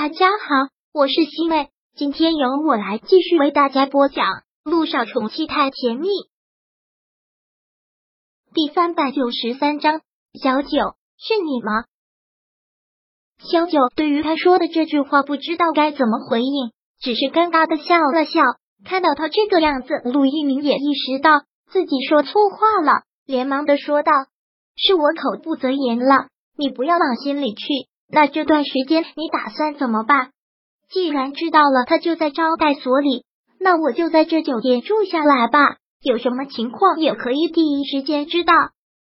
大家好，我是西妹，今天由我来继续为大家播讲《路上宠妻太甜蜜》第三百九十三章。小九，是你吗？小九对于他说的这句话不知道该怎么回应，只是尴尬的笑了笑。看到他这个样子，陆一鸣也意识到自己说错话了，连忙的说道：“是我口不择言了，你不要往心里去。那这段时间你打算怎么办？既然知道了他就在招待所里，那我就在这酒店住下来吧。有什么情况也可以第一时间知道。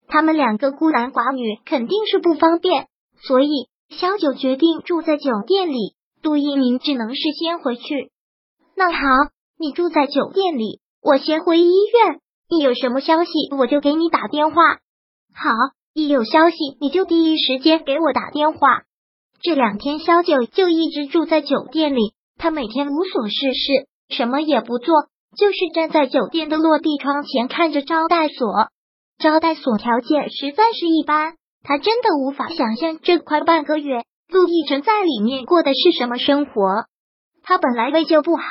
他们两个孤男寡女肯定是不方便，所以小九决定住在酒店里。杜一鸣只能是先回去。那好。”你住在酒店里，我先回医院。一有什么消息，我就给你打电话。好，一有消息你就第一时间给我打电话。这两天，萧九就一直住在酒店里，他每天无所事事，什么也不做，就是站在酒店的落地窗前看着招待所。招待所条件实在是一般，他真的无法想象这快半个月，陆亦辰在里面过的是什么生活。他本来胃就不好。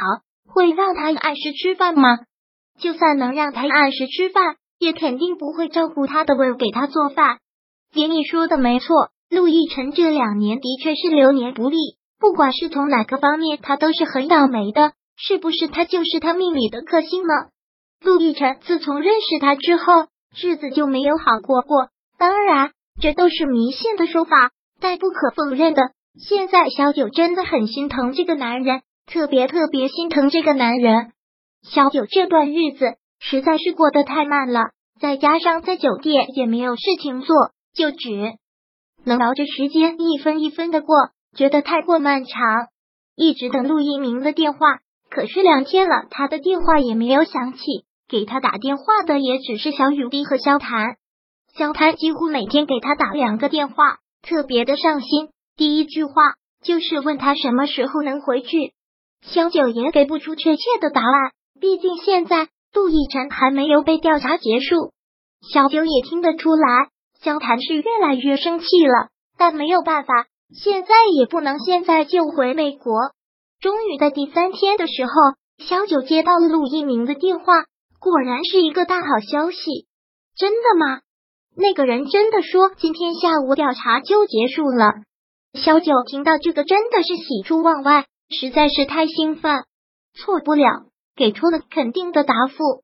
会让他按时吃饭吗？就算能让他按时吃饭，也肯定不会照顾他的胃，给他做饭。爷，你说的没错，陆亦辰这两年的确是流年不利，不管是从哪个方面，他都是很倒霉的。是不是他就是他命里的克星呢？陆亦辰自从认识他之后，日子就没有好过过。当然，这都是迷信的说法，但不可否认的，现在小九真的很心疼这个男人。特别特别心疼这个男人，小九这段日子实在是过得太慢了，再加上在酒店也没有事情做，就只能熬着时间一分一分的过，觉得太过漫长。一直等陆一鸣的电话，可是两天了，他的电话也没有响起，给他打电话的也只是小雨滴和萧谭。萧谭几乎每天给他打两个电话，特别的上心。第一句话就是问他什么时候能回去。萧九也给不出确切的答案，毕竟现在陆亦辰还没有被调查结束。小九也听得出来，萧谭是越来越生气了，但没有办法，现在也不能现在就回美国。终于在第三天的时候，小九接到了陆一鸣的电话，果然是一个大好消息。真的吗？那个人真的说今天下午调查就结束了。小九听到这个，真的是喜出望外。实在是太兴奋，错不了，给出了肯定的答复。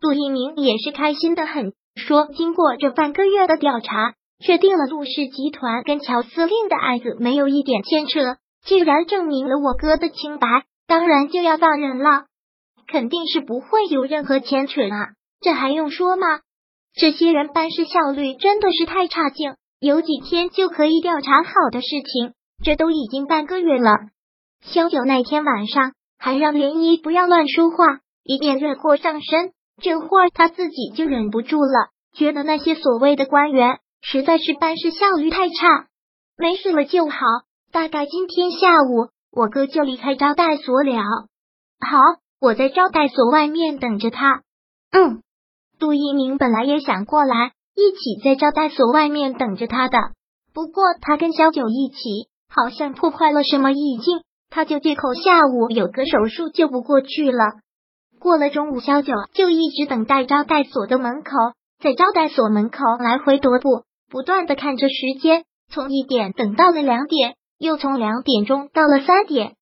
陆一鸣也是开心的很，说经过这半个月的调查，确定了陆氏集团跟乔司令的案子没有一点牵扯。既然证明了我哥的清白，当然就要放人了，肯定是不会有任何牵扯啊！这还用说吗？这些人办事效率真的是太差劲，有几天就可以调查好的事情，这都已经半个月了。萧九那天晚上还让涟漪不要乱说话，以免惹祸上身。这会儿他自己就忍不住了，觉得那些所谓的官员实在是办事效率太差。没事了就好，大概今天下午我哥就离开招待所了。好，我在招待所外面等着他。嗯，杜一鸣本来也想过来一起在招待所外面等着他的，不过他跟小九一起，好像破坏了什么意境。他就借口下午有个手术就不过去了。过了中午，萧九就一直等待招待所的门口，在招待所门口来回踱步，不断的看着时间，从一点等到了两点，又从两点钟到了三点。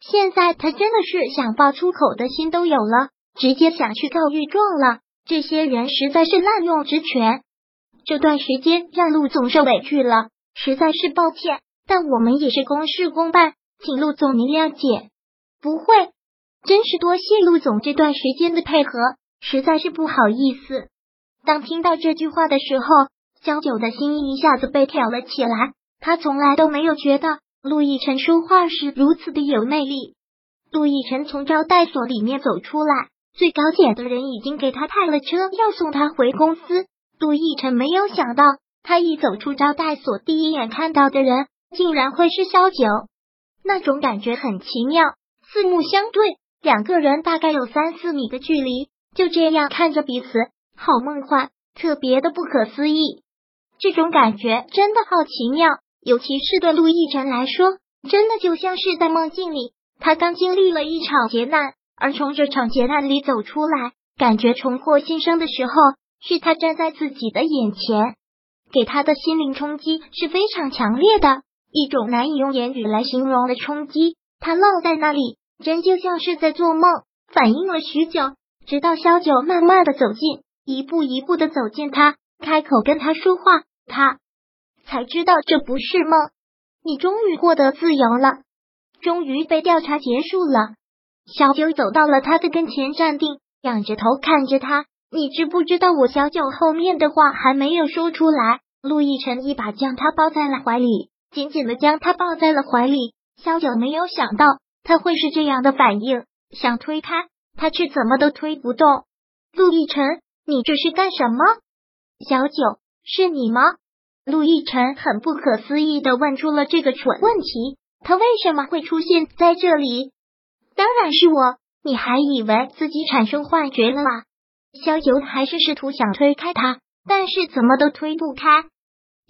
现在他真的是想爆粗口的心都有了，直接想去告御状了。这些人实在是滥用职权，这段时间让陆总受委屈了，实在是抱歉。但我们也是公事公办。请陆总您谅解，不会，真是多谢陆总这段时间的配合，实在是不好意思。当听到这句话的时候，萧九的心一下子被挑了起来。他从来都没有觉得陆亦辰说话是如此的有魅力。陆亦辰从招待所里面走出来，最高检的人已经给他派了车，要送他回公司。陆亦辰没有想到，他一走出招待所，第一眼看到的人竟然会是萧九。那种感觉很奇妙，四目相对，两个人大概有三四米的距离，就这样看着彼此，好梦幻，特别的不可思议。这种感觉真的好奇妙，尤其是对陆亦辰来说，真的就像是在梦境里。他刚经历了一场劫难，而从这场劫难里走出来，感觉重获新生的时候，是他站在自己的眼前，给他的心灵冲击是非常强烈的，一种难以用言语来形容的冲击。他愣在那里，真就像是在做梦，反应了许久，直到萧九慢慢的走近，一步一步的走近他，开口跟他说话，他才知道这不是梦。你终于获得自由了，终于被调查结束了。小九走到了他的跟前，站定，仰着头看着他。你知不知道我小九后面的话还没有说出来？陆亦辰一把将他抱在了怀里，紧紧的将他抱在了怀里。小九没有想到他会是这样的反应，想推开他，却怎么都推不动。陆亦辰，你这是干什么？小九，是你吗？陆亦辰很不可思议的问出了这个蠢问题：他为什么会出现在这里？当然是我，你还以为自己产生幻觉了吗？小九还是试图想推开他，但是怎么都推不开。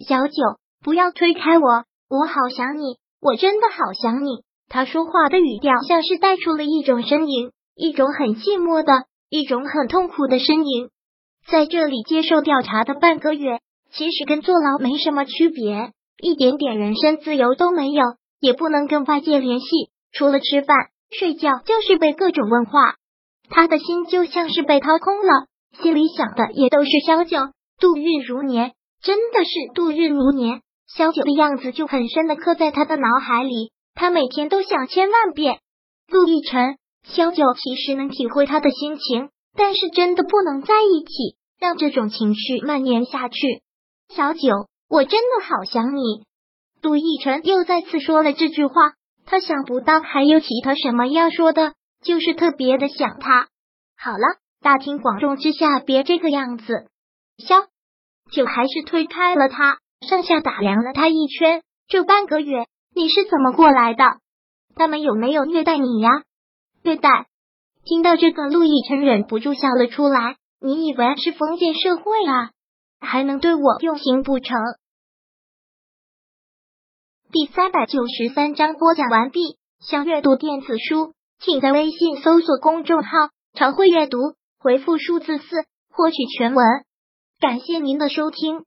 小九，不要推开我，我好想你，我真的好想你。他说话的语调像是带出了一种呻吟，一种很寂寞的，一种很痛苦的呻吟。在这里接受调查的半个月。其实跟坐牢没什么区别，一点点人身自由都没有，也不能跟外界联系，除了吃饭睡觉就是被各种问话。他的心就像是被掏空了，心里想的也都是萧九，度日如年，真的是度日如年。萧九的样子就很深的刻在他的脑海里，他每天都想千万遍。陆亦辰，萧九其实能体会他的心情，但是真的不能在一起，让这种情绪蔓延下去。小九，我真的好想你。陆亦辰又再次说了这句话，他想不到还有其他什么要说的，就是特别的想他。好了，大庭广众之下别这个样子。萧九还是推开了他，上下打量了他一圈。这半个月你是怎么过来的？他们有没有虐待你呀？虐待？听到这个，陆亦辰忍不住笑了出来。你以为是封建社会啊？还能对我用刑不成？第三百九十三章播讲完毕。想阅读电子书，请在微信搜索公众号“常会阅读”，回复数字四获取全文。感谢您的收听。